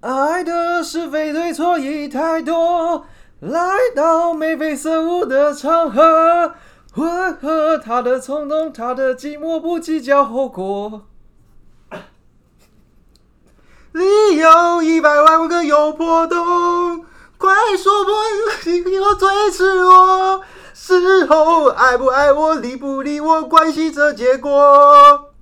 爱的是非对错已太多，来到眉飞色舞的场合，混合他的冲动，他的寂寞不计较后果？理由一百万个有破洞，快说破你我最赤裸，事后爱不爱我，理不理我，关系着结果。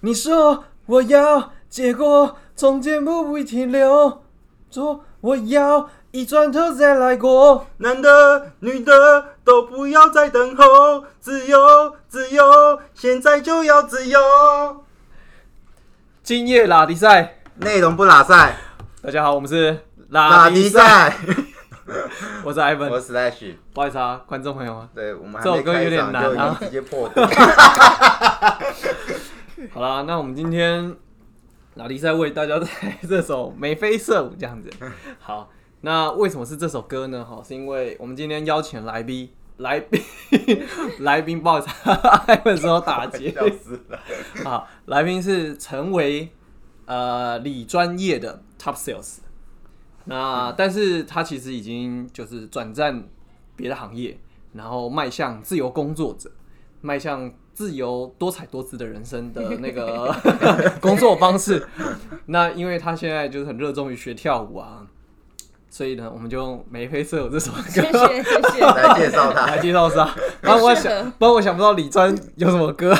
你说我要，结果中间不会停留。说我要，一转头再来过。男的、女的都不要再等候，自由、自由，现在就要自由。今夜拉迪赛，内容不拉赛，大家好，我们是拉迪赛。我是 Ivan，我是 Slash。不好意思啊，观众朋友们，对我们这首歌有点难啊直接破。好啦，那我们今天拉迪在为大家带 这首眉飞色舞这样子。好，那为什么是这首歌呢？哈，是因为我们今天邀请来宾，来宾，来宾，不好意思，Ivan 说打劫。笑死了。啊，来宾是成为呃理专业的 top sales，那但是他其实已经就是转战别的行业，然后迈向自由工作者，迈向自由多彩多姿的人生的 那个 工作方式。那因为他现在就是很热衷于学跳舞啊，所以呢，我们就用眉飞色舞这首歌谢谢谢谢。来介绍他来。介绍是啊，不然我想，不然我想不到李专有什么歌。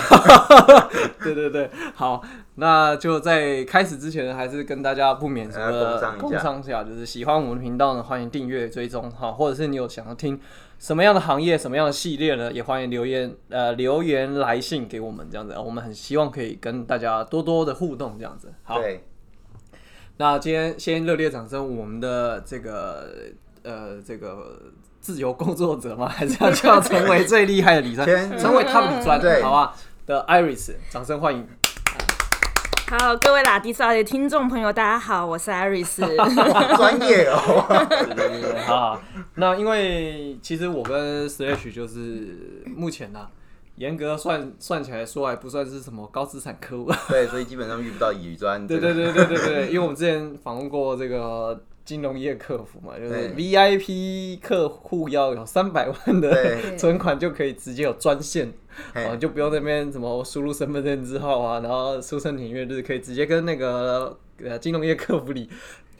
对对对，好，那就在开始之前，还是跟大家不免俗呃的工商一下工商一下，就是喜欢我们的频道呢，欢迎订阅追踪哈，或者是你有想要听什么样的行业、什么样的系列呢，也欢迎留言呃留言来信给我们这样子，我们很希望可以跟大家多多的互动这样子。好，那今天先热烈掌声，我们的这个呃这个自由工作者吗？还是要就要成为最厉害的理专，成为 top 理专，对好吧？的 Iris，掌声欢迎。好，各位拉迪萨的听众朋友，大家好，我是 Iris。好专业哦。对对对对，好好。那因为其实我跟 Slash 就是目前呢、严格算算起来说，还不算是什么高资产客户。对，所以基本上遇不到乙专。对对对对对对，因为我们之前访问过这个金融业客服嘛，就是 VIP 客户要有三百万的存款就可以直接有专线，嘿啊，就不用那边什么输入身份证字号啊，然后出生年月日，可以直接跟那个呃金融业客服里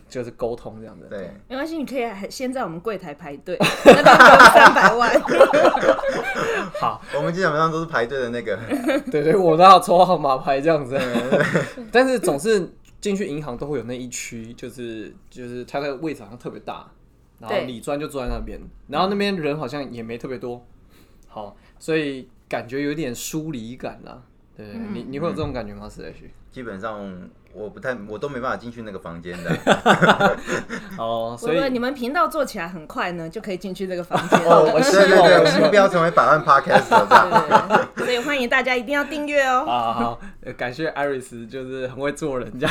就是沟通这样的。对，没关系，你可以先在我们柜台排队，那边有三百万。好，我们基本上都是排队的那个。对对，我都要抽号码牌这样子，但是总是进去银行都会有那一区，就是就是它的位置好像特别大，然后对理专就坐在那边，然后那边人好像也没特别多，好，所以感觉有点疏离感啦。对，你你会有这种感觉吗？史雷旭？基本上我不太，我都没办法进去那个房间的。哦，所以你们频道做起来很快呢，就可以进去这个房间 哦，我们不要成为百万样。对所以欢迎大家一定要订阅哦。啊，好，呃感谢 Iris，就是很会做人家。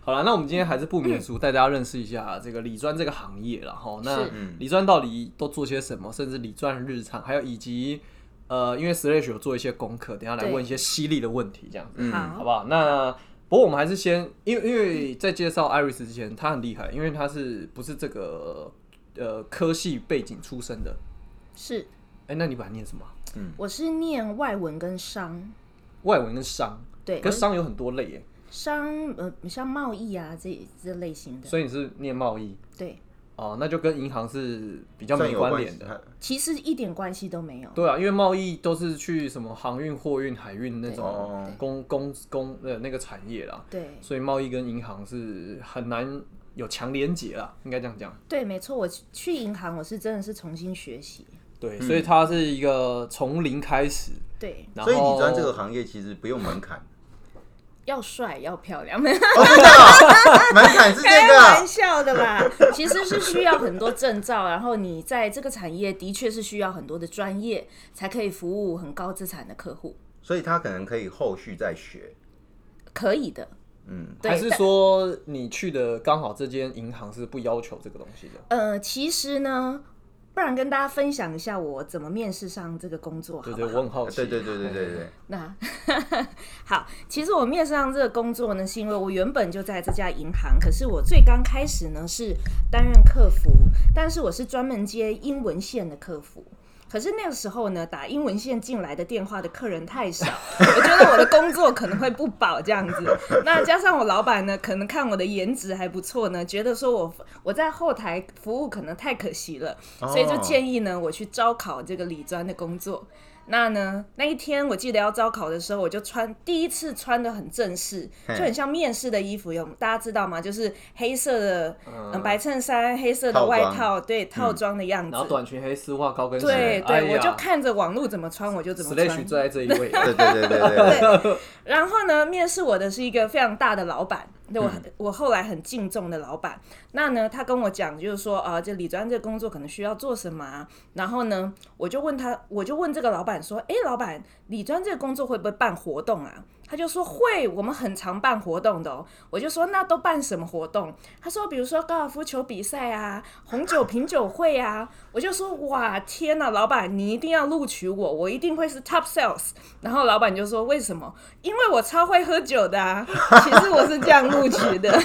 好了，那我们今天还是不免俗，带大家认识一下这个理专这个行业然后那是嗯理专到底都做些什么，甚至理专的日常，还有以及呃，因为 Slash 有做一些功课，等一下来问一些犀利的问题，这样子，嗯。好。好，不好？那不过我们还是先，因为因为在介绍 Iris 之前，他很厉害，因为他是不是这个呃科系背景出身的？是，哎、那你把它念什么？嗯？我是念外文跟商，外文跟商，对，可是商有很多类耶，商呃像贸易啊这这类型的，所以你是念贸易。对，哦，那就跟银行是比较没关联的。其实一点关系都没有。对啊，因为贸易都是去什么航运、货运、海运那哦种公公公的那个产业啦，对所以贸易跟银行是很难有强连结啦，应该这样讲。对，没错，我去银行我是真的是重新学习。对，所以它是一个从零开始，对，然后所以理专这个行业其实不用门槛。要帅要漂亮，哦，真的哦，门槛是这开玩个。笑的啦。其实是需要很多证照，然后你在这个产业的确是需要很多的专业，才可以服务很高资产的客户。所以他可能可以后续再学。可以的，嗯，对。还是但说你去的刚好这间银行是不要求这个东西的？呃，其实呢，不然跟大家分享一下我怎么面试上这个工作，好对对，不好我很好奇。对对对对对对，那 好，其实我面试上这个工作呢，是因为我原本就在这家银行，可是我最刚开始呢是担任客服，但是我是专门接英文线的客服。可是那个时候呢，打英文线进来的电话的客人太少，我觉得我的工作可能会不保这样子。那加上我老板呢，可能看我的颜值还不错呢，觉得说我我在后台服务可能太可惜了，所以就建议呢我去招考这个理专的工作。那呢，那一天我记得要招考的时候，我就穿第一次穿的很正式，就很像面试的衣服，有大家知道吗？就是黑色的、嗯、白衬衫、黑色的外套，对套装的样子。然后短裙、黑丝袜、高跟鞋。对对，哎我就看着网络怎么穿，我就怎么穿。坐在这一位，对对对对对。对，然后呢，面试我的是一个非常大的老板，对我、嗯我后来很敬重的老板。那呢，他跟我讲，就是说，啊，这李专这个工作可能需要做什么啊？然后呢，我就问他，我就问这个老板说，哎，老板，李专这个工作会不会办活动啊？他就说会，我们很常办活动的哦。我就说那都办什么活动？他说比如说高尔夫球比赛啊，红酒品酒会啊。我就说哇天呐，老板你一定要录取我，我一定会是 top sales。然后老板就说为什么？因为我超会喝酒的啊。其实我是这样录取的。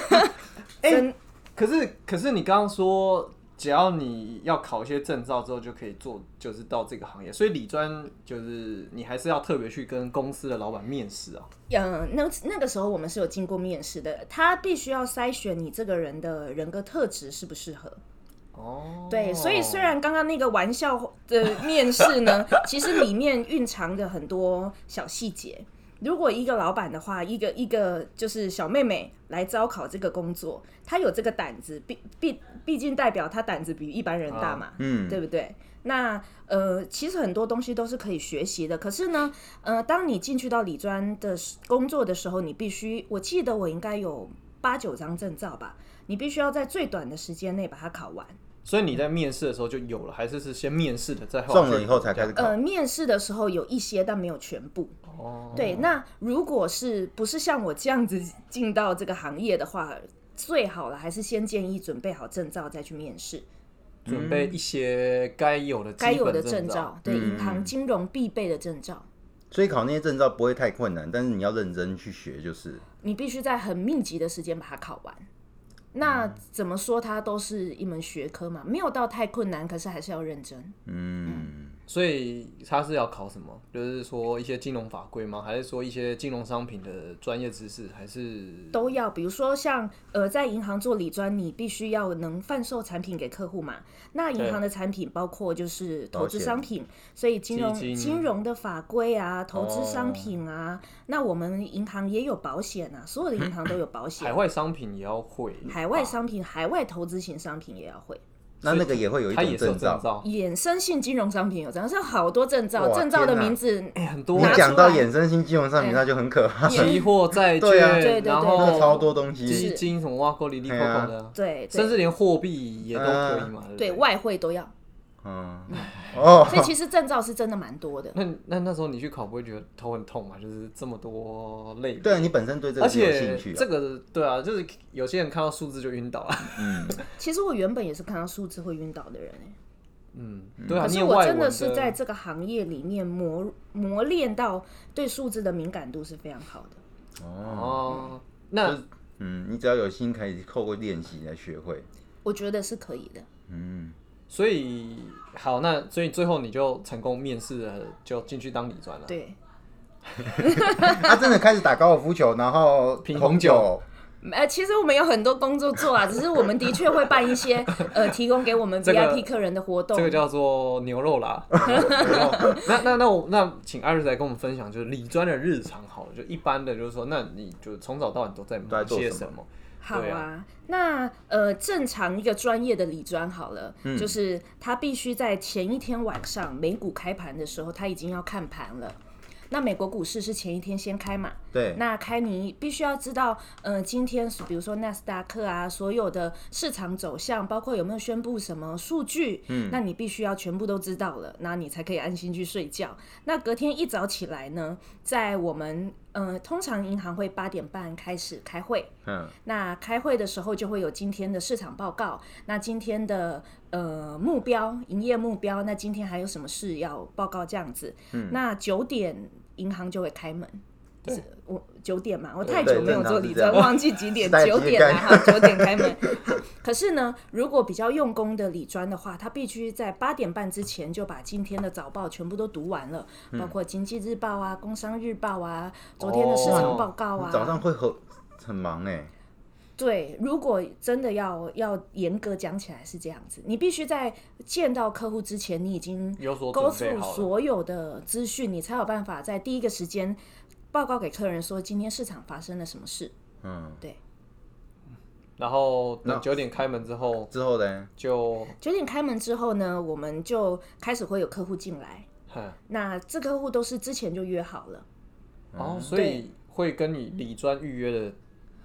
真 可是可是你刚刚说，只要你要考一些证照之后就可以做，就是到这个行业。所以理专就是你还是要特别去跟公司的老板面试啊。嗯，那那个时候我们是有经过面试的，他必须要筛选你这个人的人格特质适不适合。哦，对，所以虽然刚刚那个玩笑的面试呢，其实里面蕴藏着很多小细节。如果一个老板的话，一个一个就是小妹妹来招考这个工作，她有这个胆子，毕毕毕竟代表她胆子比一般人大嘛，嗯，对不对？那呃，其实很多东西都是可以学习的。可是呢，呃，当你进去到理专的工作的时候，你必须，我记得我应该有八九张证照吧，你必须要在最短的时间内把它考完。所以你在面试的时候就有了，还是是先面试的，再后来中了以后才开始考呃，。面试的时候有一些，但没有全部。哦，对，那如果是不是像我这样子进到这个行业的话，最好了，还是先建议准备好证照再去面试，准备一些该有的该有的证照，对，银行金融必备的证照，所以考那些证照不会太困难，但是你要认真去学，就是你必须在很密集的时间把它考完。那怎么说，它都是一门学科嘛，没有到太困难，可是还是要认真。嗯，所以他是要考什么？就是说一些金融法规吗？还是说一些金融商品的专业知识？还是都要，比如说像呃，在银行做理专，你必须要能贩售产品给客户嘛。那银行的产品包括就是投资商品，所以金融金金融的法规啊，投资商品啊，那我们银行也有保险啊，所有的银行都有保险海。外商品也要会？海外商品、海外投资型商品也要会，那那个也会有一种证照。衍生性金融商品有这样，是好多证照，证照的名字哎、很多你讲到衍生性金融商品，那就很可怕，期货、债对啊券，对对对然那后超多东西基。金什么挖沟里里扣扣的啊，对对甚至连货币也都可以嘛。对外汇都要，嗯，哦，所以其实证照是真的蛮多的。那那那时候你去考不会觉得头很痛吗？就是这么多类别，对啊，你本身对这而个有兴趣啊。这个对啊，就是有些人看到数字就晕倒啊。嗯，其实我原本也是看到数字会晕倒的人、欸嗯，对啊，可是我真的是在这个行业里面磨磨练到对数字的敏感度是非常好的。哦，那嗯，你只要有心，可以透过练习来学会。我觉得是可以的。嗯，所以好，那所以最后你就成功面试了，就进去当理专了。对，他真的开始打高尔夫球，然后品红红酒，呃，其实我们有很多工作做啊，只是我们的确会办一些呃，提供给我们 VIP 客人的活动。这个叫做牛肉啦。那那那我那请艾瑞来跟我们分享，就是理专的日常好了，就一般的，就是说，那你就从早到晚都在忙些什么？好啊，啊那呃，正常一个专业的理专好了，嗯就是他必须在前一天晚上美股开盘的时候，他已经要看盘了。那美国股市是前一天先开嘛，对，那开你必须要知道，呃，今天是比如说纳斯达克啊，所有的市场走向，包括有没有宣布什么数据，嗯，那你必须要全部都知道了，那你才可以安心去睡觉。那隔天一早起来呢，在我们呃，通常银行会八点半开始开会，嗯，那开会的时候就会有今天的市场报告，那今天的呃目标、营业目标，那今天还有什么事要报告这样子。嗯，那九点银行就会开门。是我九点嘛，我太久没有做理专，忘记几点。九点来哈，九点开门。可是呢，如果比较用功的理专的话，他必须在八点半之前就把今天的早报全部都读完了，包括经济日报啊、工商日报啊、昨天的市场报告啊。早上会很很忙哎。对，如果真的要要严格讲起来是这样子，你必须在见到客户之前，你已经勾出所有的资讯，你才有办法在第一个时间。报告给客人说今天市场发生了什么事。嗯，对。然后等九点开门之后，之后呢？就九点开门之后呢，我们就开始会有客户进来。那这客户都是之前就约好了。哦，所以会跟你理专预约的。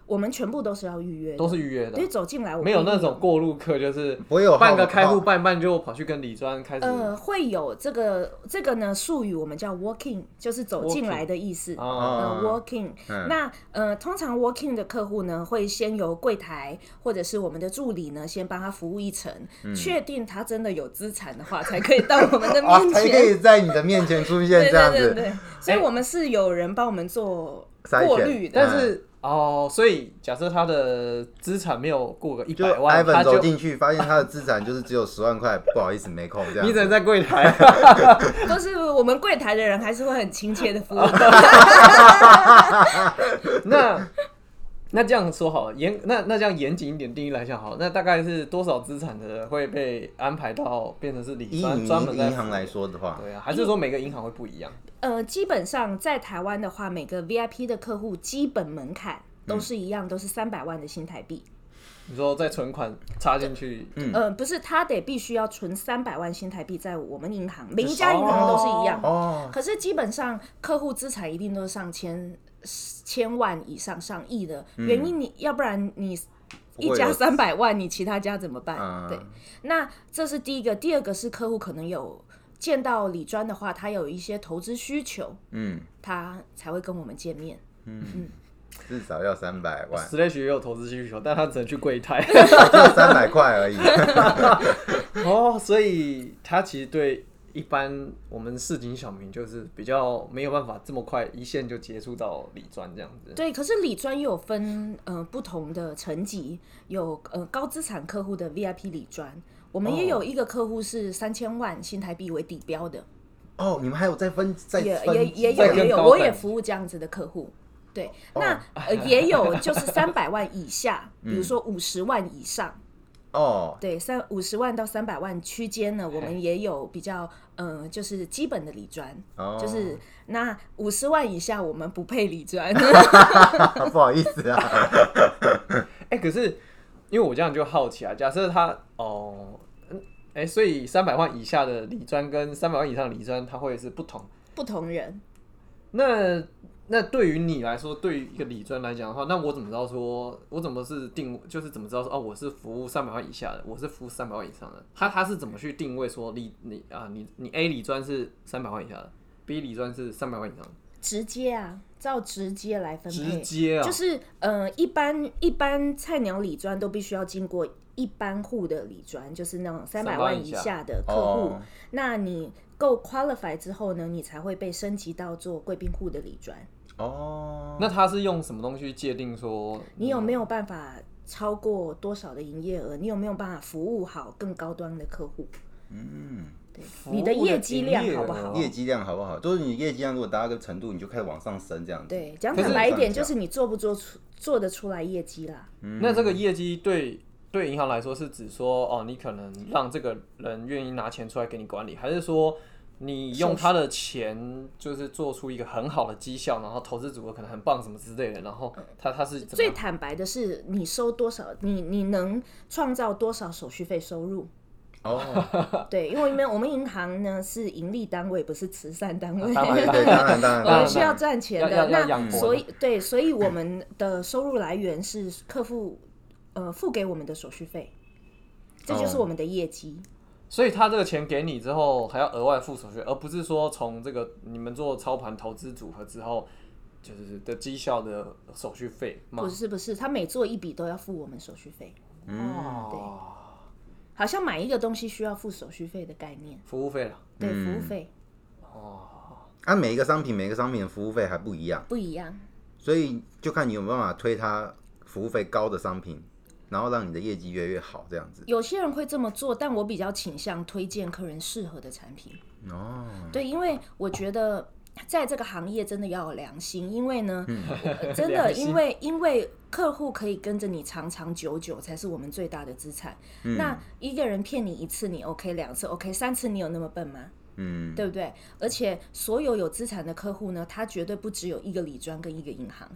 我们全部都是要预约，都是预约的。所以走进来，没有那种过路客，就是我有半个开户办办就跑去跟李专开始。呃，会有这个这个呢术语，我们叫 walking，就是走进来的意思。嗯，walking。那呃，通常 walking 的客户呢，会先由柜台或者是我们的助理呢，先帮他服务一层，确定他真的有资产的话，才可以到我们的 面前，才可以在你的面前出现这样子。对对对。所以我们是有人帮我们做过滤的，但是。哦，所以假设他的资产没有过个一百万，他走进去发现他的资产就是只有十万块，不好意思没空这样。你只能在柜台，都是我们柜台的人还是会很亲切的服务。那那这样说好，严那那这样严谨一点定义来讲好，那大概是多少资产的会被安排到变成是理专专门银行来说的话，对啊，还是说每个银行会不一样？呃，基本上在台湾的话，每个 VIP 的客户基本门槛都是一样，都是三百万的新台币。你说在存款插进去，嗯，呃，不是，他得必须要存三百万新台币在我们银行，每一家银行都是一样。哦。可是基本上客户资产一定都是上千千万以上、上亿的，原因你要不然你一家三百万，你其他家怎么办？对。那这是第一个，第二个是客户可能有。见到李专的话，他有一些投资需求，嗯，他才会跟我们见面，嗯嗯，至少要三百万。Slash 也有投资需求，但他只能去柜台，就三百块而已。哦，所以他其实对一般我们市井小民就是比较没有办法这么快一线就接触到李专这样子。对，可是李专又有分呃不同的层级，有呃高资产客户的 VIP 李专。我们也有一个客户是三千万新台币为底标的。哦，你们还有在分在也也也有也有，我也服务这样子的客户。对，那呃也有就是 三百万以下，比如说五十万以上。哦，对，三五十万到三百万区间呢，我们也有比较嗯，就是基本的理专，就是那五十万以下我们不配理专。不好意思啊。哎，可是。因为我这样就好奇啊，假设他哦，哎，所以三百万以下的理专跟三百万以上的理专，他会是不同不同人。那那对于你来说，对于一个理专来讲的话，那我怎么知道说，我怎么是定，就是怎么知道说，哦，我是服务三百万以下的，我是服务三百万以上的，他他是怎么去定位说，理你啊，你你 A 理专是三百万以下的，B 理专是三百万以上的。直接啊，照直接来分配，直接啊，就是呃，一般一般菜鸟理专都必须要经过一般户的理专，就是那种三百万以下的客户，那你够 qualify 之后呢，你才会被升级到做贵宾户的理专。哦，那他是用什么东西界定说你有没有办法超过多少的营业额？你有没有办法服务好更高端的客户？嗯。对你的业绩量好不好？业绩量好不好？就是你业绩量如果达到个程度，你就开始往上升这样子。对，讲坦白一点，就是你做不做出做得出来业绩啦。嗯那这个业绩对对银行来说是指说，哦，你可能让这个人愿意拿钱出来给你管理，还是说你用他的钱就是做出一个很好的绩效，然后投资组合可能很棒什么之类的，然后他他是最坦白的是你收多少，你你能创造多少手续费收入？哦，对，因为我们我们银行呢是盈利单位，不是慈善单位。当然对，当然 当然，我们需要赚钱的，那所以对，所以我们的收入来源是客户呃付给我们的手续费，这就是哦我们的业绩。所以他这个钱给你之后，还要额外付手续费，而不是说从这个你们做操盘投资组合之后，就是的绩效的手续费吗？不？是不是，他每做一笔都要付我们手续费，哦，好像买一个东西需要付手续费的概念，服务费了。对，服务费。哦。按每一个商品，每个商品的服务费还不一样，不一样。所以就看你有没有办法推它服务费高的商品，然后让你的业绩越来越好，这样子。有些人会这么做，但我比较倾向推荐客人适合的产品。哦，对，因为我觉得在这个行业真的要有良心，因为呢，真的，因为因为客户可以跟着你长长久久，才是我们最大的资产。嗯那一个人骗你一次你 OK，两次 OK，三次你有那么笨吗？嗯，对不对？而且所有有资产的客户呢，他绝对不只有一个理专跟一个银行，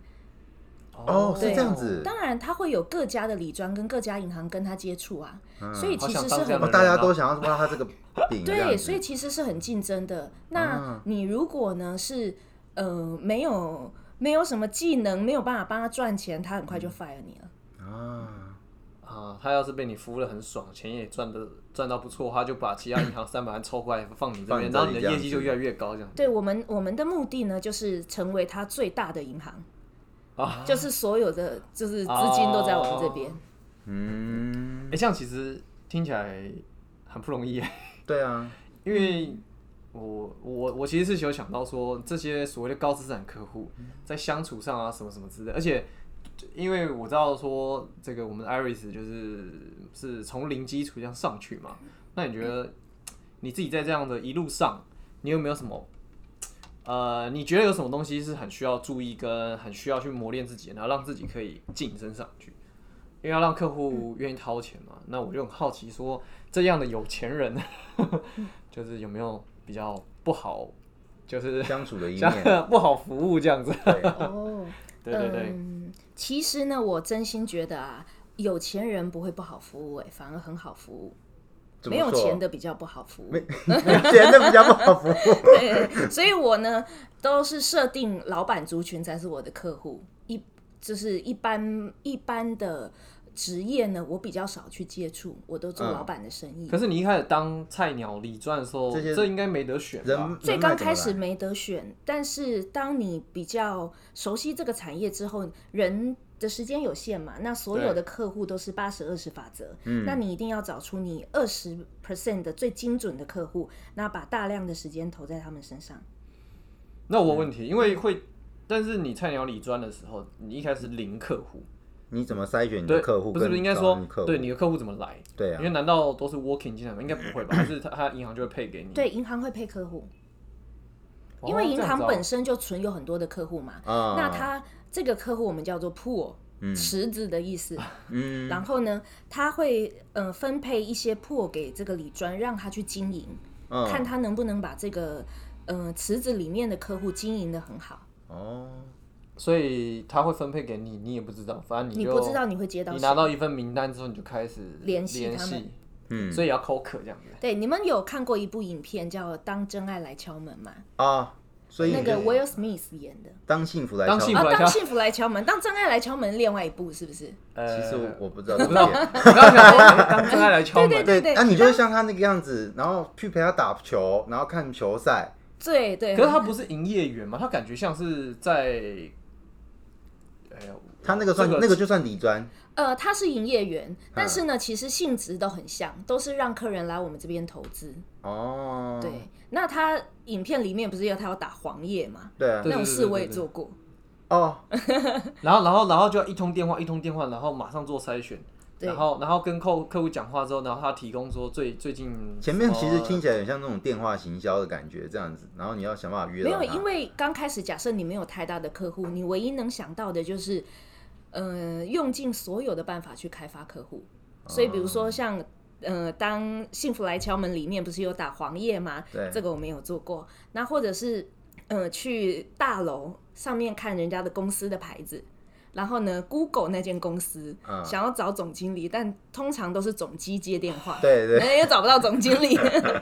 哦，是这样子。当然他会有各家的理专跟各家银行跟他接触啊，所以其实是很大家都想要挖他这个饼，对，所以其实是很竞争的。那啊。你如果呢是呃没有没有什么技能，没有办法帮他赚钱，他很快就 fire 你了。啊，啊，他要是被你服务的很爽，钱也赚的赚到不错，他就把其他银行三百万抽过来放你这边，放你这然后你的业绩就越来越高，这样对我们我们的目的呢，就是成为他最大的银行，啊。就是所有的就是资金都在我们这边。嗯哎、，这样其实听起来很不容易哎，对啊，因为我我我其实是有想到说，这些所谓的高资产客户在相处上啊，什么什么之类，而且因为我知道说这个我们 Iris 就是是从零基础这样上去嘛，那你觉得你自己在这样的一路上，你有没有什么？呃，你觉得有什么东西是很需要注意，跟很需要去磨练自己，然后让自己可以晋升上去？因为要让客户愿意掏钱嘛，那我就很好奇说，这样的有钱人，就是有没有比较不好，就是相处的一像面，不好服务这样子？对，哦，对对对，嗯，其实呢，我真心觉得啊，有钱人不会不好服务、哎，反而很好服务。没有钱的比较不好服务。没 钱的比较不好服务。对，所以我呢都是设定老板族群才是我的客户，一就是一般一般的职业呢，我比较少去接触，我都做嗯老板的生意。可是你一开始当菜鸟理专的时候，这些这应该没得选吧？人最刚开始没得选，但是当你比较熟悉这个产业之后，人的时间有限嘛，那所有的客户都是八十二十法则，嗯那你一定要找出你二十 percent 的最精准的客户，那把大量的时间投在他们身上。那我有问题，因为会，但是你菜鸟理专的时候，你一开始零客户，你怎么筛选你，的客户？不是不是应该说对你的客户怎么来？对啊因为难道都是 working 进来吗？应该不会吧？还是他他银行就会配给你？对，银行会配客户，哦，因为银行本身就存有很多的客户嘛。啊，那他这个客户我们叫做 pool，池子的意思。嗯。然后呢，他会呃分配一些 pool 给这个李专，让他去经营，嗯。看他能不能把这个呃池子里面的客户经营的很好。哦，所以他会分配给你，你也不知道，反正你就你不知道你会接到你拿到一份名单之后，你就开始联系联他们。系，嗯。所以要口渴这样子。对，你们有看过一部影片叫《当真爱来敲门》吗？啊，所以那个 Will Smith 演的。当幸福来敲门当幸福来敲啊，当幸福来敲门，当真爱来敲门，另外一部是不是？呃，其实我我不知道我不知道，我刚 刚想说，哎当真爱来敲门，对对对，那你就会像他那个样子，然后去陪他打球，然后看球赛，对对。可是他不是营业员嘛，他感觉像是在，哎呀，他那个算这那个就算底专呃，他是营业员，嗯但是呢，其实性质都很像，都是让客人来我们这边投资。哦，对，那他影片里面不是有他要打黄页嘛？对啊那种事我也做过。哦，然后然后然后就要一通电话一通电话，然后马上做筛选，对然后然后跟客客户讲话之后，然后他提供说最最近前面其实听起来很像那种电话行销的感觉，这样子，然后你要想办法约没有，因为刚开始假设你没有太大的客户，你唯一能想到的就是，呃，用尽所有的办法去开发客户。所以比如说像。呃，当幸福来敲门里面不是有打黄页吗？对这个我没有做过。那或者是呃，去大楼上面看人家的公司的牌子，然后呢，Google 那间公司、嗯想要找总经理，但通常都是总机接电话，对对人也找不到总经理。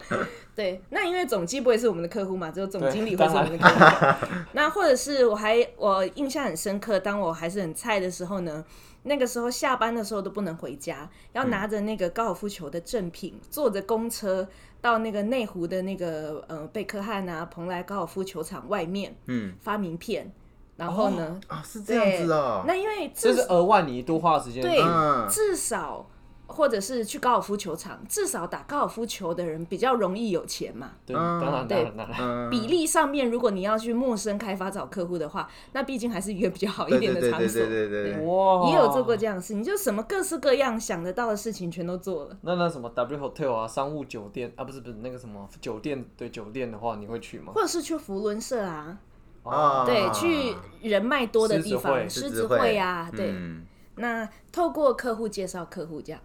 对，那因为总机不会是我们的客户嘛，只有总经理会是我们的客户。那或者是我还我印象很深刻，当我还是很菜的时候呢，那个时候下班的时候都不能回家，要拿着那个高尔夫球的赠品，坐着公车到那个内湖的那个呃贝克汉啊蓬莱高尔夫球场外面嗯发名片，然后呢，啊，是这样子哦。那因为至这是额外你多花的时间。对嗯至少。或者是去高尔夫球场，至少打高尔夫球的人比较容易有钱嘛。对，嗯当然当然当然。嗯，比例上面，如果你要去陌生开发找客户的话，那毕竟还是一个比较好一对点对对对的场所。对对对，哇，也有做过这样的事，你就什么各式各样想得到的事情全都做了。那那什么 W Hotel 啊，商务酒店啊，不是不是那个什么酒店，对酒店的话，你会去吗？或者是去福伦社啊，啊对，去人脉多的地方，狮狮子会啊，对。嗯那透过客户介绍客户这样，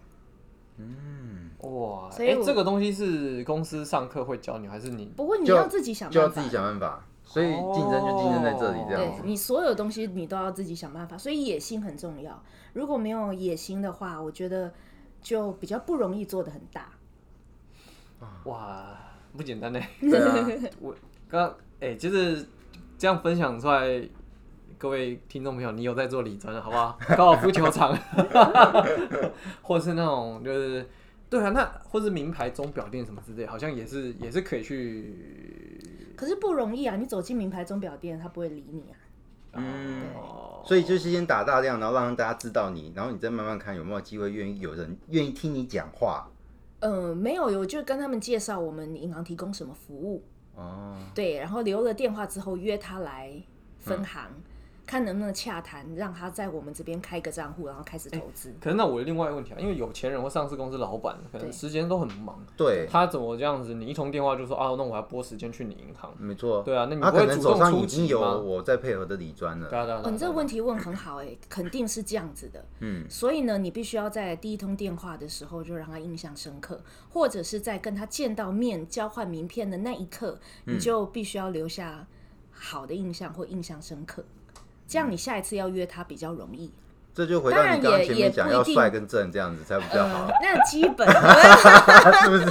哇，所以这个东西是公司上课会教你，还是你？不过你就要自己想办法就要自己。想办法，所以竞争就竞争在这里这样你所有东西你都要自己想办法，所以野心很重要。如果没有野心的话，我觉得就比较不容易做的很大。哇，不简单呢。对啊，刚哎、就是这样分享出来，各位听众朋友，你有在做理专的好不好？高尔夫球场，或是那种就是，对啊，那或是名牌钟表店什么之类，好像也是也是可以去。可是不容易啊！你走进名牌钟表店，他不会理你啊。嗯，哦，所以就是先打大量，然后让大家知道你，然后你再慢慢看有没有机会愿意有人愿意听你讲话。呃，没有，我就跟他们介绍我们银行提供什么服务，哦，对，然后留了电话之后约他来分行，嗯看能不能洽谈，让他在我们这边开个账户，然后开始投资。可是那我有另外一个问题啊，因为有钱人或上市公司老板可能时间都很忙，对，他怎么这样子？你一通电话就说啊，那我还拨时间去你银行。没错。对啊那你不会主动能手上出已经有击吗我在配合的理专了。对啊对啊，哦，对啊你这个问题问很好哎、肯定是这样子的。嗯，所以呢，你必须要在第一通电话的时候就让他印象深刻，或者是在跟他见到面交换名片的那一刻，嗯你就必须要留下好的印象或印象深刻，这样你下一次要约他比较容易。这就回到你刚刚也前面讲也不一定。要帅跟正这样子才比较好。呃，，那基本。是不是？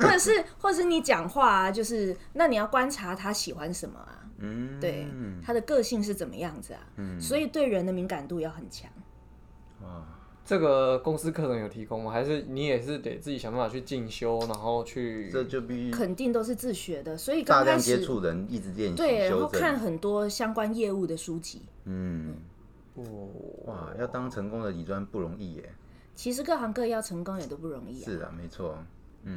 或者是，或者是你讲话啊，就是那你要观察他喜欢什么啊，嗯，对，他的个性是怎么样子啊，所以对人的敏感度要很强。这个公司课程有提供吗？还是你也是得自己想办法去进修，然后去这就必须肯定都是自学的，所以大量刚开始接触人，一直练习对，然修后看。很多相关业务的书籍。嗯，哦哇，要当成功的理专不容易耶。其实各行各业要成功也都不容易啊。是啊，没错。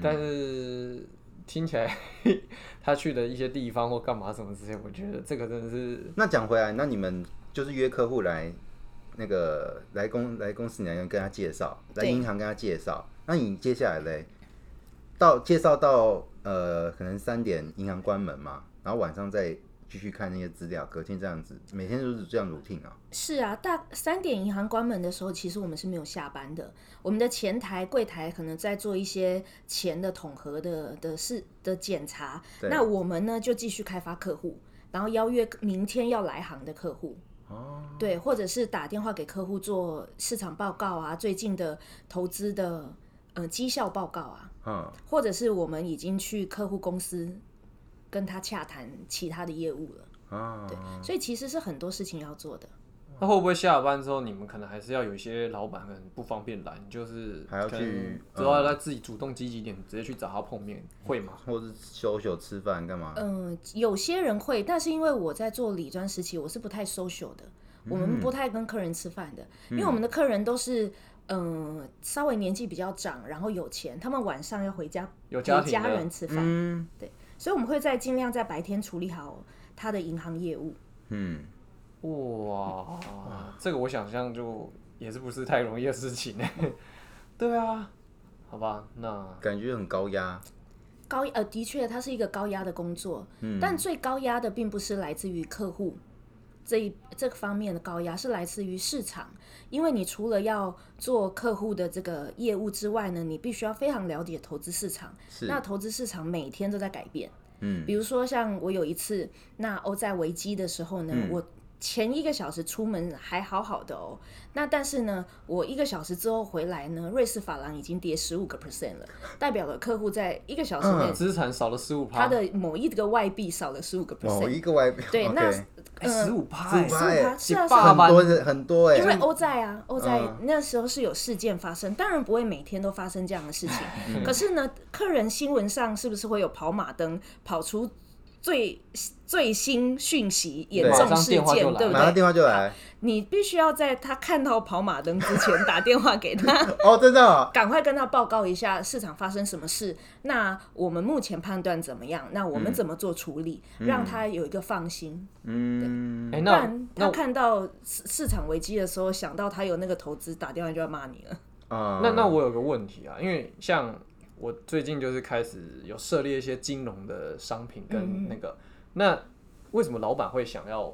但是听起来 他去的一些地方或干嘛什么之类，我觉得这个真的是那讲回来，那你们就是约客户来那个来公来公司，你要跟他介绍，来银行跟他介绍。那你接下来嘞，到介绍到呃可能三点银行关门嘛，然后晚上再继续看那些资料，隔天这样子，每天都是这样 routine 啊。是啊，大三点银行关门的时候，其实我们是没有下班的。我们的前台柜台可能在做一些钱的统合的的事的检查，那我们呢就继续开发客户，然后邀约明天要来行的客户。哦，对，或者是打电话给客户做市场报告啊，最近的投资的呃绩效报告啊，嗯，或者是我们已经去客户公司跟他洽谈其他的业务了。啊，对，所以其实是很多事情要做的。那会不会下班之后，你们可能还是要有一些老板可能不方便来，你就是还要去之后要他自己主动积极一点，直接去找他碰面，会吗？或是休休吃饭干嘛？嗯，有些人会，但是因为我在做理专时期，我是不太 social 的，我们不太跟客人吃饭的，因为我们的客人都是。嗯，稍微年纪比较长，然后有钱，他们晚上要回家有陪家家人吃饭，嗯对所以我们会在尽量在白天处理好他的银行业务。嗯，哇，这个我想象就也是不是太容易的事情呢。对啊，好吧，那感觉很高压。高呃，的确，它是一个高压的工作，嗯但最高压的并不是来自于客户这一这个方面的高压，是来自于市场。因为你除了要做客户的这个业务之外呢，你必须要非常了解投资市场。是那投资市场每天都在改变。嗯比如说像我有一次，那欧债危机的时候呢，我前一个小时出门还好好的哦，那但是呢，我一个小时之后回来呢，瑞士法郎已经跌十五个 percent 了，代表了客户在一个小时内、资产少了十五趴，他的某一个外币少了十五个 percent。一个外对，那十五趴，欸15%哎。15%是啊一是啊。很多很多哎、因为欧债啊，欧债嗯那时候是有事件发生，当然不会每天都发生这样的事情。嗯。可是呢，客人新闻上是不是会有跑马灯跑出最最新讯息、严重事件，对不对？马上电话就来你必须要在他看到跑马灯之前打电话给他，哦，真的哦、赶快跟他报告一下市场发生什么事。那我们目前判断怎么样？那我们怎么做处理，让他有一个放心。嗯，哎，不那然他看到市市场危机的时候，想到他有那个投资，打电话就要骂你了。啊那那我有个问题啊，因为像我最近就是开始有涉猎一些金融的商品跟那个，那为什么老板会想要？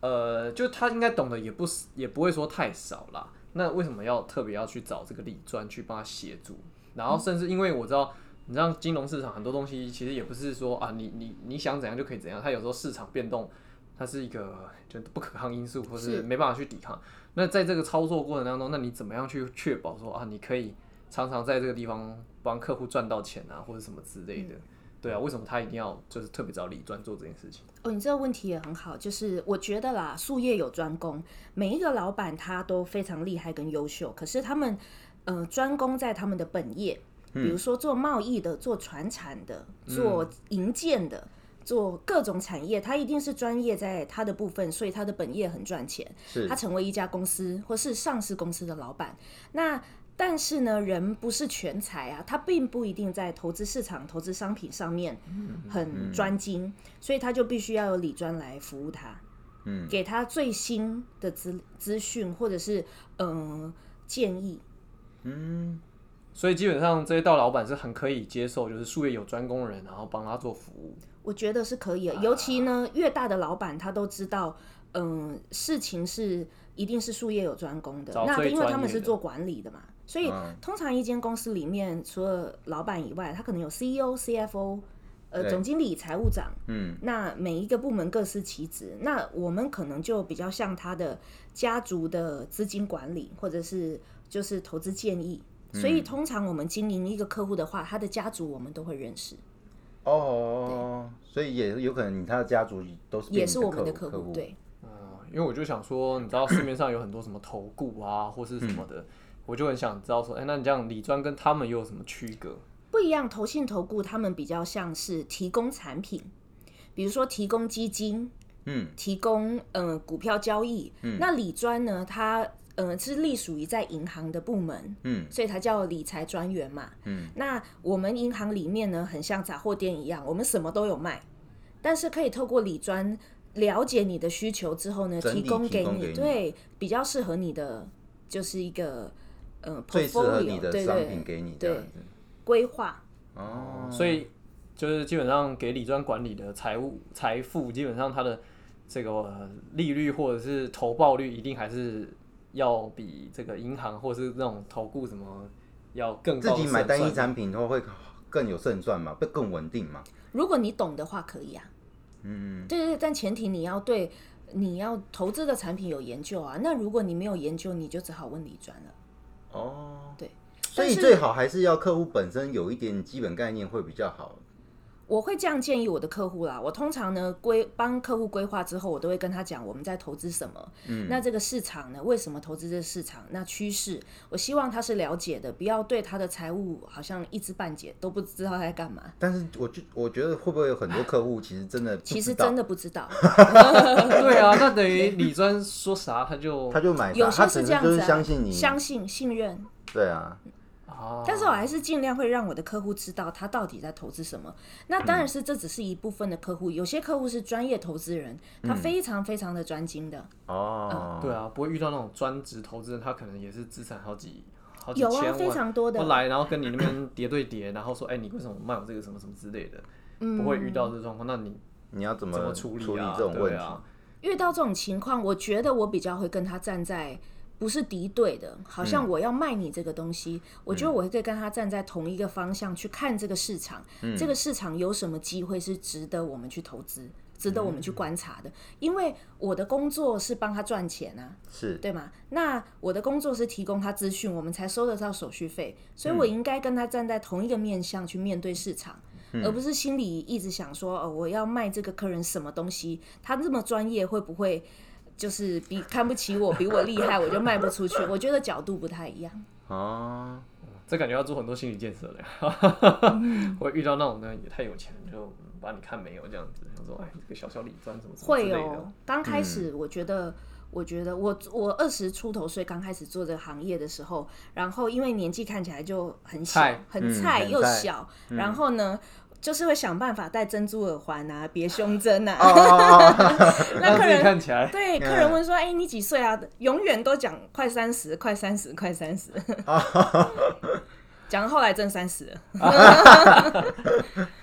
呃，就他应该懂得也不是也不会说太少啦。那为什么要特别要去找这个理专去帮他协助？然后甚至因为我知道，你知道金融市场很多东西其实也不是说啊，你你你想怎样就可以怎样，它有时候市场变动，它是一个就不可抗因素，或是是没办法去抵抗。那在这个操作过程当中，那你怎么样去确保说啊，你可以常常在这个地方帮客户赚到钱啊，或者什么之类的？对啊，为什么他一定要就是特别找理专做这件事情？哦，你这个问题也很好，就是我觉得啦，术业有专攻，每一个老板他都非常厉害跟优秀，可是他们呃专攻在他们的本业，比如说做贸易的、做船产的、做营建的。做各种产业，他一定是专业在他的部分，所以他的本业很赚钱。是他成为一家公司或是上市公司的老板。那但是呢，人不是全才啊，他并不一定在投资市场、投资商品上面很专精，所以他就必须要有理专来服务他，嗯，给他最新的资资讯或者是嗯、呃建议。嗯，所以基本上这些大老板是很可以接受，就是术业有专攻的人，然后帮他做服务。我觉得是可以的，尤其呢，越大的老板他都知道，嗯，事情是一定是术业有专攻的。那因为他们是做管理的嘛，所以嗯通常一间公司里面，除了老板以外，他可能有 CEO、CFO。呃，对总经理、财务长，嗯，那每一个部门各司其职。那我们可能就比较像他的家族的资金管理，或者是就是投资建议。所嗯以通常我们经营一个客户的话，他的家族我们都会认识。哦，所以也有可能你他的家族都是也是我们的客客户，对，嗯，因为我就想说，你知道市面上有很多什么投顾啊，或是什么的，我就很想知道说，哎、那你这样理专跟他们又有什么区隔？不一样。投信投顾他们比较像是提供产品，比如说提供基金，嗯，提供呃股票交易。那理专呢，它呃是隶属于在银行的部门，嗯，所以它叫理财专员嘛。嗯，那我们银行里面呢，很像杂货店一样，我们什么都有卖，但是可以透过理专了解你的需求之后呢，整理提供给你提供给你对比较适合你的，就是一个呃最适合 portfolio，你的对对商品给你这样子。规划。哦，所以就是基本上给理专管理的财务财富，基本上它的这个呃利率或者是投报率，一定还是要比这个银行或是那种投顾什么要更自高的己买单一产品的话会更有胜算嘛，会更稳定嘛。如果你懂的话，可以啊。嗯，对对对，但前提你要对你要投资的产品有研究啊。那如果你没有研究，你就只好问李专了。哦，对，所以最好还是要客户本身有一点基本概念会比较好。我会这样建议我的客户啦。我通常呢规帮客户规划之后，我都会跟他讲我们在投资什么。嗯，那这个市场呢，为什么投资这个市场？那趋势，我希望他是了解的，不要对他的财务好像一知半解，都不知道他在干嘛。但是我就我觉得会不会有很多客户其实真的不其实知道真的不知道。对啊，那等于李专说啥他就他就买有些是这样子、啊，相信你，相信、信任。对啊，啊，但是我还是尽量会让我的客户知道他到底在投资什么。那当然是这只是一部分的客户，有些客户是专业投资人，他非常非常的专精的。哦，对啊，不会遇到那种专职投资人，他可能也是资产好几好几有啊，千万，非常多的不。来，然后跟你那边叠对叠，然后说，哎、你为什么卖我这个什么什么之类的，不会遇到这状况。那你你要怎么怎么处理啊？这种问题？对啊，遇到这种情况，我觉得我比较会跟他站在不是敌对的，好像我要卖你这个东西，我觉得我可以跟他站在同一个方向去看这个市场，这个市场有什么机会是值得我们去投资。值得我们去观察的。因为我的工作是帮他赚钱啊，是对吗？那我的工作是提供他资讯，我们才收得到手续费，所以我应该跟他站在同一个面向去面对市场。而不是心里一直想说，哦，我要卖这个客人什么东西，他这么专业，会不会就是比看不起我，比我厉害，我就卖不出去？我觉得角度不太一样。啊，这感觉要做很多心理建设的。我遇到那种呢，也太有钱，就把你看没有这样子，他说，哎，这个小小李专什么什么之会类的哦，刚开始我觉得，我觉得我我二十出头岁刚开始做这个行业的时候，然后因为年纪看起来就很小菜、很菜又小，然后呢。就是会想办法戴珍珠耳环啊，别胸针啊。那客人看起来对，客嗯人问说：“哎、你几岁啊？”永远都讲快三十，快三十，快三十。讲到后来真三十了。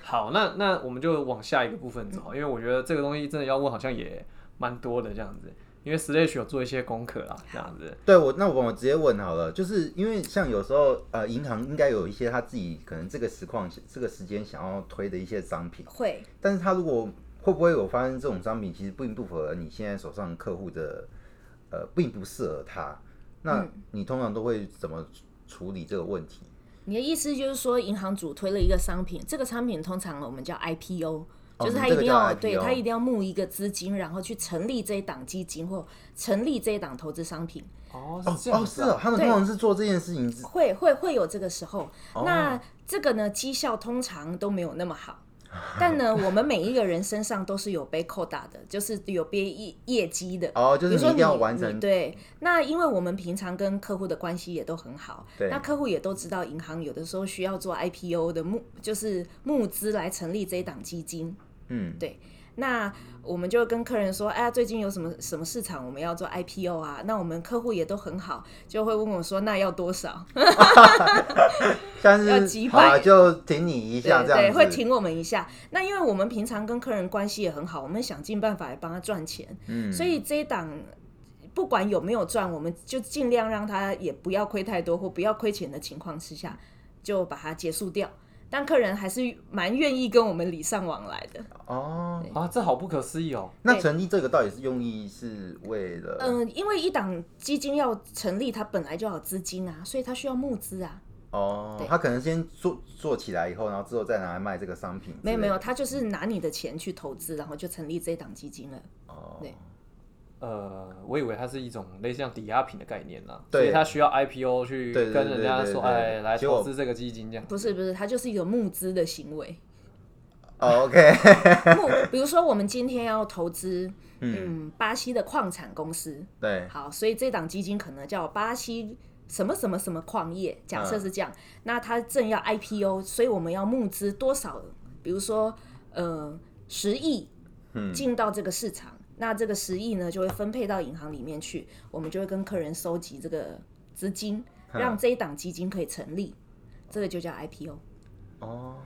好，那那我们就往下一个部分走，因为我觉得这个东西真的要问，好像也蛮多的这样子。因为 Slash 有做一些功课啦，这样子。对我，那我我直接问好了，就是因为像有时候呃，银行应该有一些他自己可能这个实况这个时间想要推的一些商品，会，但是他如果会不会有发现这种商品其实并不符合你现在手上客户的呃，并不适合他，那你通常都会怎么处理这个问题？你的意思就是说，银行主推了一个商品，这个商品通常我们叫 IPO，、就是他一定要、对他一定要募一个资金，然后去成立这一档基金或成立这一档投资商品。哦，哦是哦，他们通常是做这件事情是会会会有这个时候。哦那这个呢，绩效通常都没有那么好。但呢，我们每一个人身上都是有被扣打的，就是有被业业绩的。哦，就是一定要完成你对，那因为我们平常跟客户的关系也都很好，那客户也都知道银行有的时候需要做 IPO 的募，就是募资来成立这一档基金。嗯，对。那我们就跟客人说，哎呀，最近有什么什么市场我们要做 IPO 啊？那我们客户也都很好，就会问我说，那要多少？像要是击败好啊就挺你一下这样对，会挺我们一下。那因为我们平常跟客人关系也很好，我们想尽办法来帮他赚钱，嗯，所以这一档不管有没有赚，我们就尽量让他也不要亏太多或不要亏钱的情况之下，就把它结束掉。但客人还是蛮愿意跟我们礼尚往来的。哦，啊，这好不可思议哦。那成立这个到底是用意是为了？嗯、因为一档基金要成立，它本来就要有资金啊，所以它需要募资啊。哦，他可能先做做起来以后，然后之后再拿来卖这个商品。没有没有，，他就是拿你的钱去投资，然后就成立这一档基金了。哦，对呃，我以为它是一种类似像抵押品的概念啦，对。所以它需要 IPO 去跟人家说，哎，来投资这个基金这样。不是不是，它就是一个募资的行为。哦，OK，募，比如说我们今天要投资，嗯，巴西的矿产公司，对，好，所以这档基金可能叫巴西什么什么什么矿业，假设是这样，那它正要 IPO，所以我们要募资多少？比如说，呃，十亿进到这个市场，那这个十亿呢就会分配到银行里面去，我们就会跟客人收集这个资金，让这一档基金可以成立，这个就叫 IPO。哦，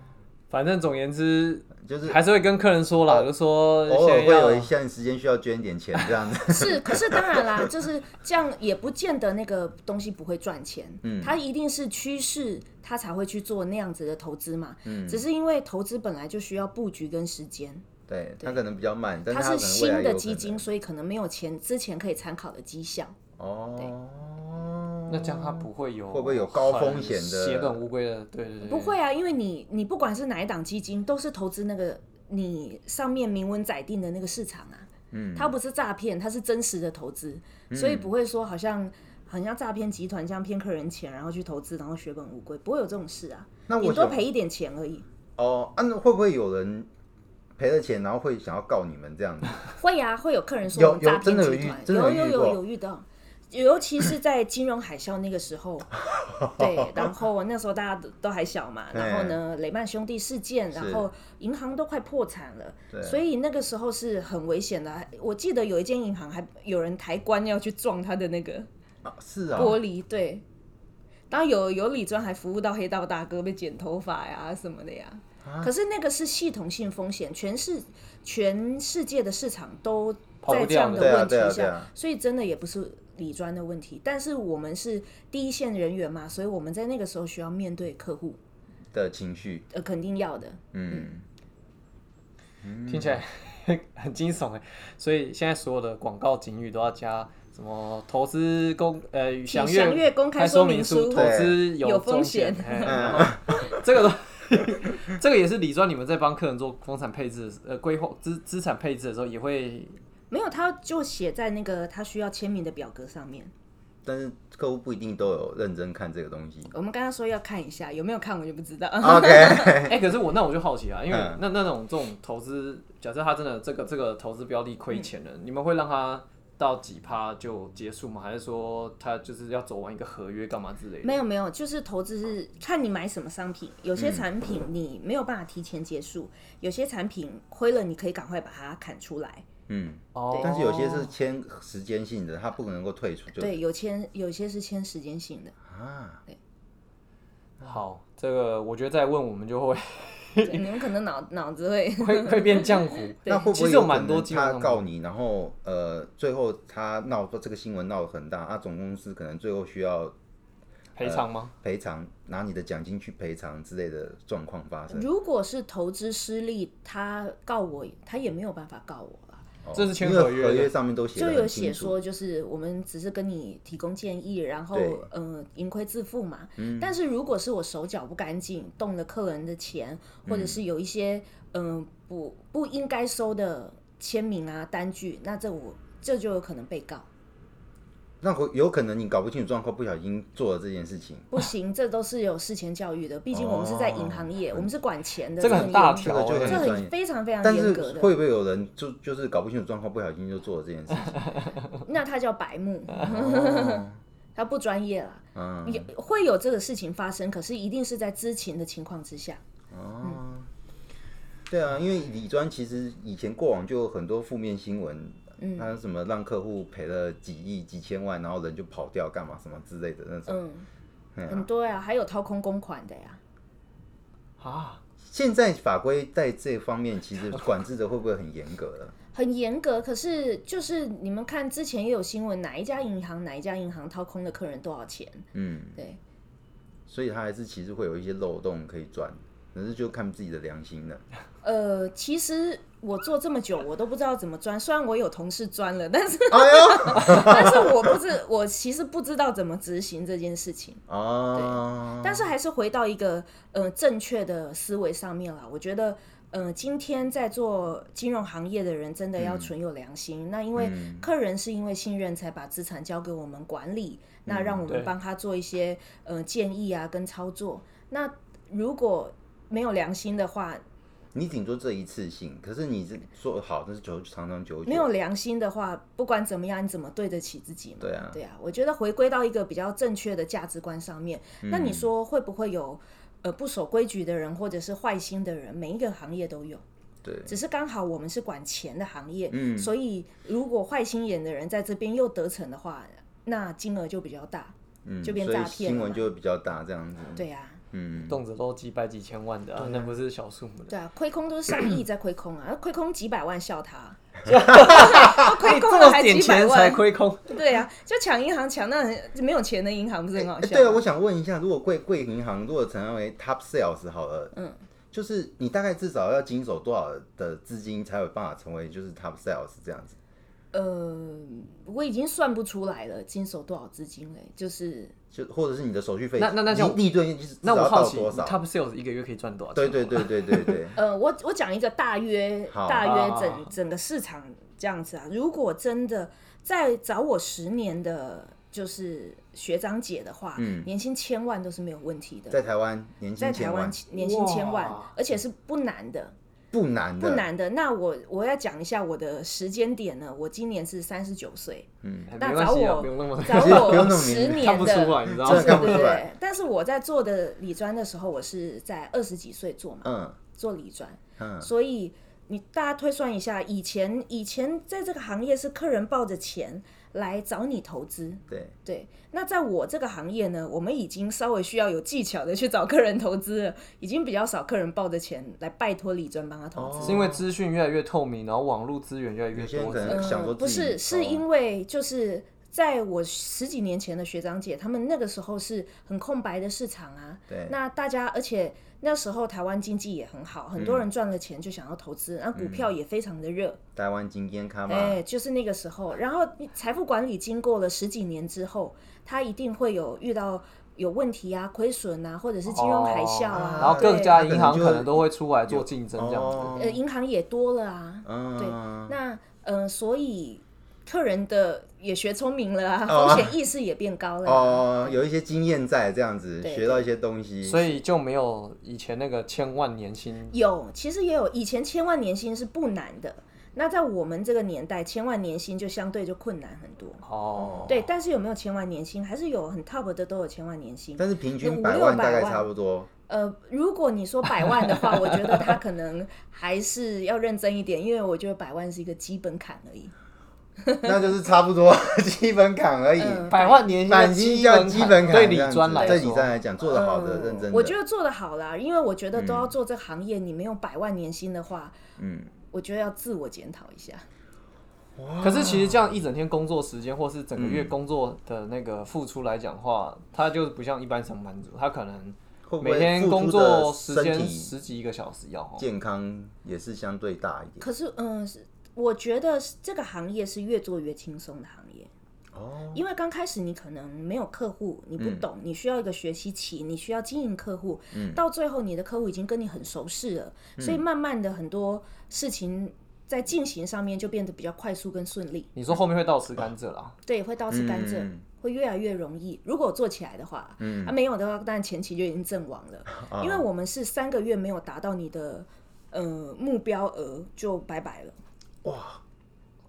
反正总言之，就是还是会跟客人说啦，就说偶尔会有一段时间需要捐点钱这样子。是，可是当然啦，就是这样，也不见得那个东西不会赚钱。嗯，它一定是趋势，它才会去做那样子的投资嘛。嗯，只是因为投资本来就需要布局跟时间，对，它可能比较慢，但它是是新的基金，所以可能没有前之前可以参考的绩效。哦，那这样它不会有会不会有高风险的血本无归的？对对对，不会啊，因为你你不管是哪一档基金，都是投资那个你上面明文载定的那个市场啊。嗯，它不是诈骗，它是真实的投资，所以不会说好像很像诈骗集团这样骗客人钱，然后去投资，然后血本无归，不会有这种事啊。那我多赔一点钱而已。哦，啊，那会不会有人赔了钱，然后会想要告你们这样子？会啊，会有客人说有我们诈有真的有遇骗集团，有有有有遇到，尤其是在金融海啸那个时候，对，然后那时候大家都都还小嘛，然后呢，雷曼兄弟事件，然后银行都快破产了，所以那个时候是很危险的。我记得有一间银行还有人抬棺要去撞他的那个啊是啊，玻璃，对。当然有有理专还服务到黑道大哥被剪头发呀什么的呀，啊。可是那个是系统性风险，全世全世界的市场都在这样的问题下啊，所以真的也不是理专的问题，但是我们是第一线人员嘛，所以我们在那个时候需要面对客户，的情绪，呃，肯定要的。嗯，听起来 很惊悚哎。所以现在所有的广告警语都要加什么投资公呃请详详阅公开说明说书，投资有风风险。这个都 这个也是理专你们在帮客人做风产配置的时呃规划资资产配置的时候也会没有，他就写在那个他需要签名的表格上面。但是客户不一定都有认真看这个东西。我们刚刚说要看一下，有没有看我就不知道。OK，哎、可是我那我就好奇啊，因为嗯那那种这种投资，假设他真的这个这个投资标的亏钱了，你们会让他到几趴就结束吗？还是说他就是要走完一个合约干嘛之类的？没有没有，就是投资是看你买什么商品，有些产品你没有办法提前结束，有些产品亏了你可以赶快把它砍出来。嗯，哦，但是有些是签时间性的，它不能够退出就对，有签有些是签时间性的，啊。好，这个我觉得再问我们就会对 你们可能脑脑子会会会变浆糊。那会不其实有蛮多他告你，然后呃，最后他闹这个新闻闹得很大，啊，总公司可能最后需要赔偿吗？赔偿，拿你的奖金去赔偿之类的状况发生。如果是投资失利，他告我，他也没有办法告我这是签合约合约上面都写就有写说，就是我们只是跟你提供建议，然后对。呃盈亏自负嘛。嗯。但是如果是我手脚不干净，动了客人的钱，或者是有一些嗯、呃不不应该收的签名啊单据，那这我这就有可能被告。那会有可能你搞不清楚状况，不小心做了这件事情。不行，这都是有事前教育的。毕竟我们是在银行业，我们是管钱的，这个很大这个就很非常非常严格的。会不会有人就就是搞不清楚状况，不小心就做了这件事情？那他叫白目，哦 他不专业啦。嗯，也会有这个事情发生，可是一定是在知情的情况之下。哦，对啊，因为理专其实以前过往就有很多负面新闻，嗯，他什么让客户赔了几亿、几千万，然后人就跑掉干嘛什么之类的那种。嗯，嗯很多呀，还有掏空公款的呀。啊，现在法规在这方面其实管制的会不会很严格了？很严格，可是就是你们看之前也有新闻，哪一家银行哪一家银行掏空的客人多少钱？嗯，对，所以他还是其实会有一些漏洞可以钻，可是就看自己的良心了。呃，其实我做这么久，我都不知道怎么钻。虽然我有同事钻了，但是哎，但是我不是，我其实不知道怎么执行这件事情。哦，但是还是回到一个呃正确的思维上面啦。我觉得，呃，今天在做金融行业的人真的要存有良心。那因为客人是因为信任才把资产交给我们管理，那让我对们帮他做一些呃建议啊跟操作。那如果没有良心的话，你顶多这一次性，可是你是做好，但是久长长久久。没有良心的话，不管怎么样，你怎么对得起自己嘛？对啊对啊。我觉得回归到一个比较正确的价值观上面，那嗯你说会不会有呃不守规矩的人，或者是坏心的人？每一个行业都有，对，只是刚好我们是管钱的行业，嗯所以如果坏心眼的人在这边又得逞的话，那金额就比较大。嗯，就变诈骗了新闻就会比较大这样子。对呀、嗯，动辄都几百几千万的、啊，那不是小数目的。对啊，亏空都是上亿在亏空啊，亏空几百万笑他，亏空了还几百万，才亏空，对啊、就抢银行抢那很没有钱的银行不是很好笑对啊，我想问一下，如果贵贵银行如果成为 top sales 好了，嗯，就是你大概至少要经手多少的资金才有办法成为就是 top sales 这样子？呃，我已经算不出来了，经手多少资金嘞？就是就或者是你的手续费，那那那这样利利润就是那我好奇多少？，Top Sales 一个月可以赚多少对钱？对对对对对，呃，我我讲一个大约好大约好好整整个市场这样子啊。如果真的在找我十年的，就是学长姐的话，年薪千万都是没有问题的。在台湾年薪在台湾薪千万年薪千万哇，而且是不难的，不难的，不难的。那我我要讲一下我的时间点呢，我今年是三十九岁，嗯。那找我找我 十年的，看不出来，你知道吗？就是？看不对对对。但是我在做的理专的时候，我是在二十几岁做嘛，嗯。做理专，嗯，所以你大家推算一下，以前以前在这个行业是客人抱着钱来找你投资，对，对。那在我这个行业呢，我们已经稍微需要有技巧的去找客人投资了，已经比较少客人抱着钱来拜托李专帮他投资。是因为资讯越来越透明，然后网络资源越来越有些人多，可能想说嗯、不自己是，是哦因为就是在我十几年前的学长姐，他们那个时候是很空白的市场啊。对。那大家，而且那时候台湾经济也很好，很多人赚了钱就想要投资，那、股票也非常的热。台湾经验卡嘛，哎、就是那个时候。然后财富管理经过了十几年之后，它一定会有遇到有问题啊、亏损啊，或者是金融海啸啊，然后各对家银行可能都会出来做竞争这样子。哦呃银行也多了啊。嗯，对那嗯、呃所以客人的也学聪明了啊，哦风险意识也变高了啊、哦，有一些经验在这样子，对学到一些东西，所以就没有以前那个千万年薪有，其实也有，以前千万年薪是不难的。那在我们这个年代，千万年薪就相对就困难很多。哦。对，但是有没有千万年薪？还是有很 top 的都有千万年薪。但是平均五百六百万大概万差不多。呃，如果你说百万的话，我觉得他可能还是要认真一点，因为我觉得百万是一个基本坎而已。那就是差不多 基本坎而已。嗯百万年薪的满金叫基本基本坎，对理这样子专来对理说，专来讲，做得好的、嗯认真的，我觉得做得好啦，因为我觉得都要做这个行业，你没有百万年薪的话，嗯，我觉得要自我检讨一下。可是其实这样一整天工作时间，或是整个嗯月工作的那个付出来讲话，他就是不像一般上班族，他可能会不会每天工付出的作时间体十几个小时要哦。健康也是相对大一点。可是，嗯，是我觉得是这个行业是越做越轻松的行业。哦，因为刚开始你可能没有客户，你不懂，你需要一个学习期，你需要经营客户，到最后你的客户已经跟你很熟识了，所以慢慢的很多事情在进行上面就变得比较快速跟顺利，你说后面会倒吃甘蔗啦，对，会倒吃甘蔗，嗯。会越来越容易。如果做起来的话，啊没有的话，当然前期就已经阵亡了，因为我们是三个月没有达到你的呃目标额就拜拜了，哇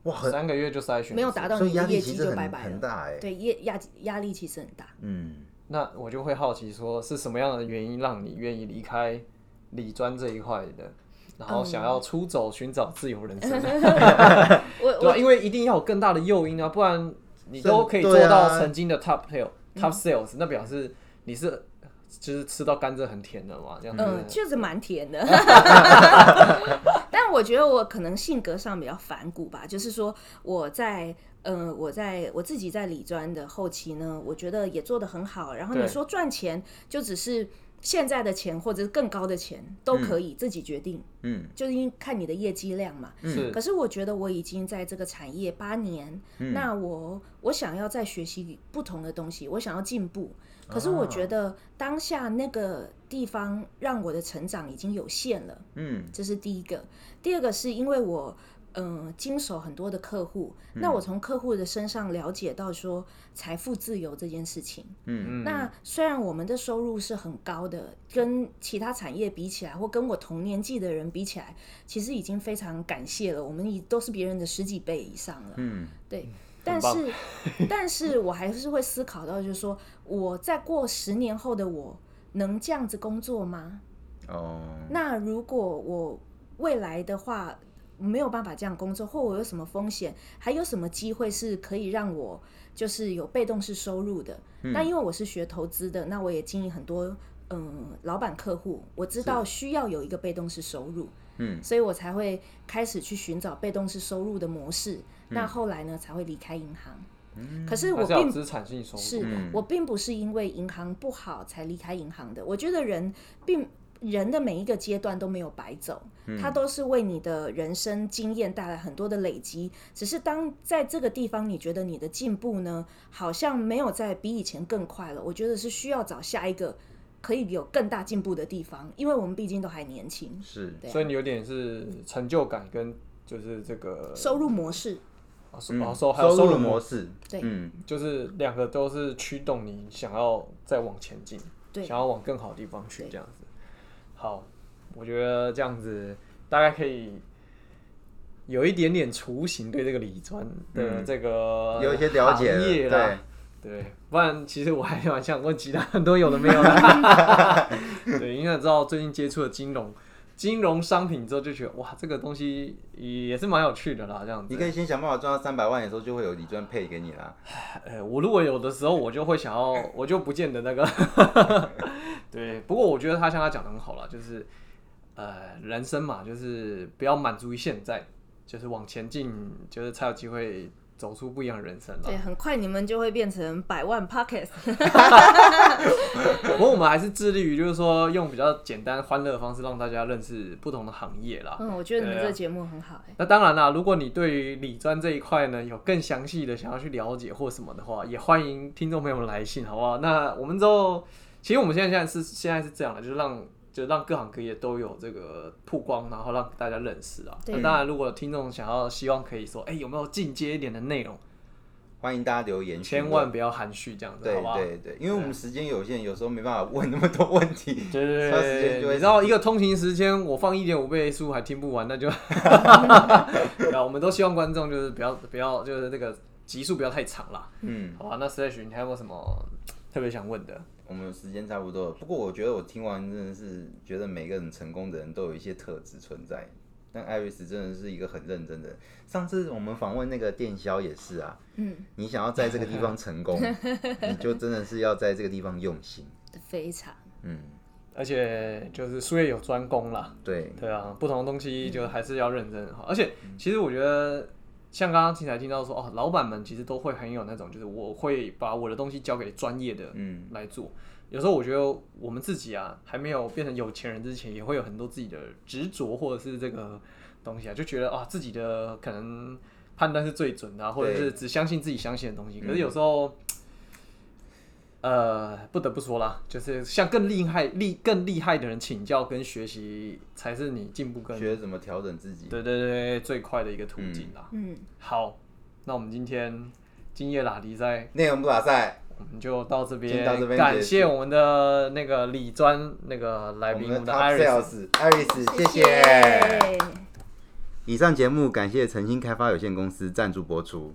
哇，很三个月就筛选，没有达到所以压你的业绩力其实很就拜拜了。很大哎。对，压压压力其实很大。嗯，那我就会好奇说，是什么样的原因让你愿意离开理专这一块的，然后想要出走寻找自由人生？我对啊，因为一定要有更大的诱因啊，不然你都可以做对啊到曾经的 top sale、top sales，那表示你是就是吃到甘蔗很甜的嘛，这样子。嗯，确实蛮甜的。但我觉得我可能性格上比较反骨吧，就是说我在嗯我在我自己在理专的后期呢，我觉得也做得很好。然后你说赚钱，就只是现在的钱或者是更高的钱都可以自己决定，嗯，就是因为看你的业绩量嘛。是。可是我觉得我已经在这个产业八年，那我我想要再学习不同的东西，我想要进步。可是我觉得当下那个地方让我的成长已经有限了，嗯，这是第一个。第二个是因为我嗯、呃经手很多的客户，那我从客户的身上了解到说财富自由这件事情。嗯，那虽然我们的收入是很高的，跟其他产业比起来，或跟我同年纪的人比起来，其实已经非常感谢了。我们已都是别人的十几倍以上了。嗯，对。但是，但是我还是会思考到，就是说，我在过十年后的我能这样子工作吗？哦，那如果我未来的话没有办法这样工作，或我有什么风险，还有什么机会是可以让我就是有被动式收入的？那因为我是学投资的，那我也经营很多嗯老板客户，我知道需要有一个被动式收入，嗯，所以我才会开始去寻找被动式收入的模式。嗯那后来呢，才会离开银行。可是我并是要有资产性收入。是、嗯我并不是因为银行不好才离开银行的。我觉得人并人的每一个阶段都没有白走，嗯。它都是为你的人生经验带来很多的累积。只是当在这个地方你觉得你的进步呢，好像没有在比以前更快了，我觉得是需要找下一个可以有更大进步的地方，因为我们毕竟都还年轻。是，所以你有点是成就感跟就是这个收入模式，哦收嗯哦收还有收入模模式，对。嗯，就是两个都是驱动你想要再往前进，对。想要往更好的地方去这样子。好，我觉得这样子大概可以有一点点雏形对这个理专的嗯这个有一些了解了对。对，不然其实我还蛮想问其他很多有的没有的。对，因为知道最近接触了金融、金融商品之后，就觉得哇，这个东西也是蛮有趣的啦。这样子，你可以先想办法赚到三百万的时候，就会有理专配给你啦。呃，我如果有的时候，我就会想要，我就不见得那个。对，不过我觉得他像他讲的很好了，就是呃，人生嘛，就是不要满足于现在，就是往前进，就是才有机会走出不一样的人生了对，。很快你们就会变成百万 Pockets。不过我们还是致力于，就是说用比较简单欢乐的方式，让大家认识不同的行业啦。嗯，我觉得你们这个节目很好哎、那当然啦，如果你对于理专这一块呢有更详细的想要去了解或什么的话，也欢迎听众朋友们来信，好不好？那我们之后，其实我们现在现在是现在是这样的，就是让就让各行各业都有这个曝光，然后让大家认识啊。那当然，如果听众想要希望可以说，哎、有没有进阶一点的内容，欢迎大家留言，千万不要含蓄这样子，好对不好？对对，因为我们时间有限，有时候没办法问那么多问题。对对差时间对你知道一个通勤时间，我放一点五倍速还听不完，那就，对啊，我们都希望观众就是不要不要就是那个集数不要太长啦，嗯，好吧？那 Slash 你还有没有什么特别想问的？我们时间差不多了。不过我觉得我听完真的是觉得每个人成功的人都有一些特质存在。但艾瑞斯真的是一个很认真的人。上次我们访问那个电销也是啊，嗯，你想要在这个地方成功，你就真的是要在这个地方用心。非常。嗯，而且就是术业有专攻啦，对，对啊，不同的东西就还是要认真好。而且其实我觉得，像刚刚听才听到说，哦，老板们其实都会很有那种，就是我会把我的东西交给专业的嗯，来做。有时候我觉得我们自己啊，还没有变成有钱人之前，也会有很多自己的执着或者是这个东西啊，就觉得啊自己的可能判断是最准的、啊，或者是只相信自己相信的东西。可是有时候，呃，不得不说啦，就是向更厉害、厉更厉害的人请教跟学习，才是你进步跟学怎么调整自己。对对对最快的一个途径啦。嗯，好，那我们今天今夜拉迪赛。内容不打赛，我们就到这边，到这边感谢我们的那个李专那个来宾，我们的 Top Iris。Sales Iris，谢谢谢。以上节目感谢诚心开发有限公司赞助播出。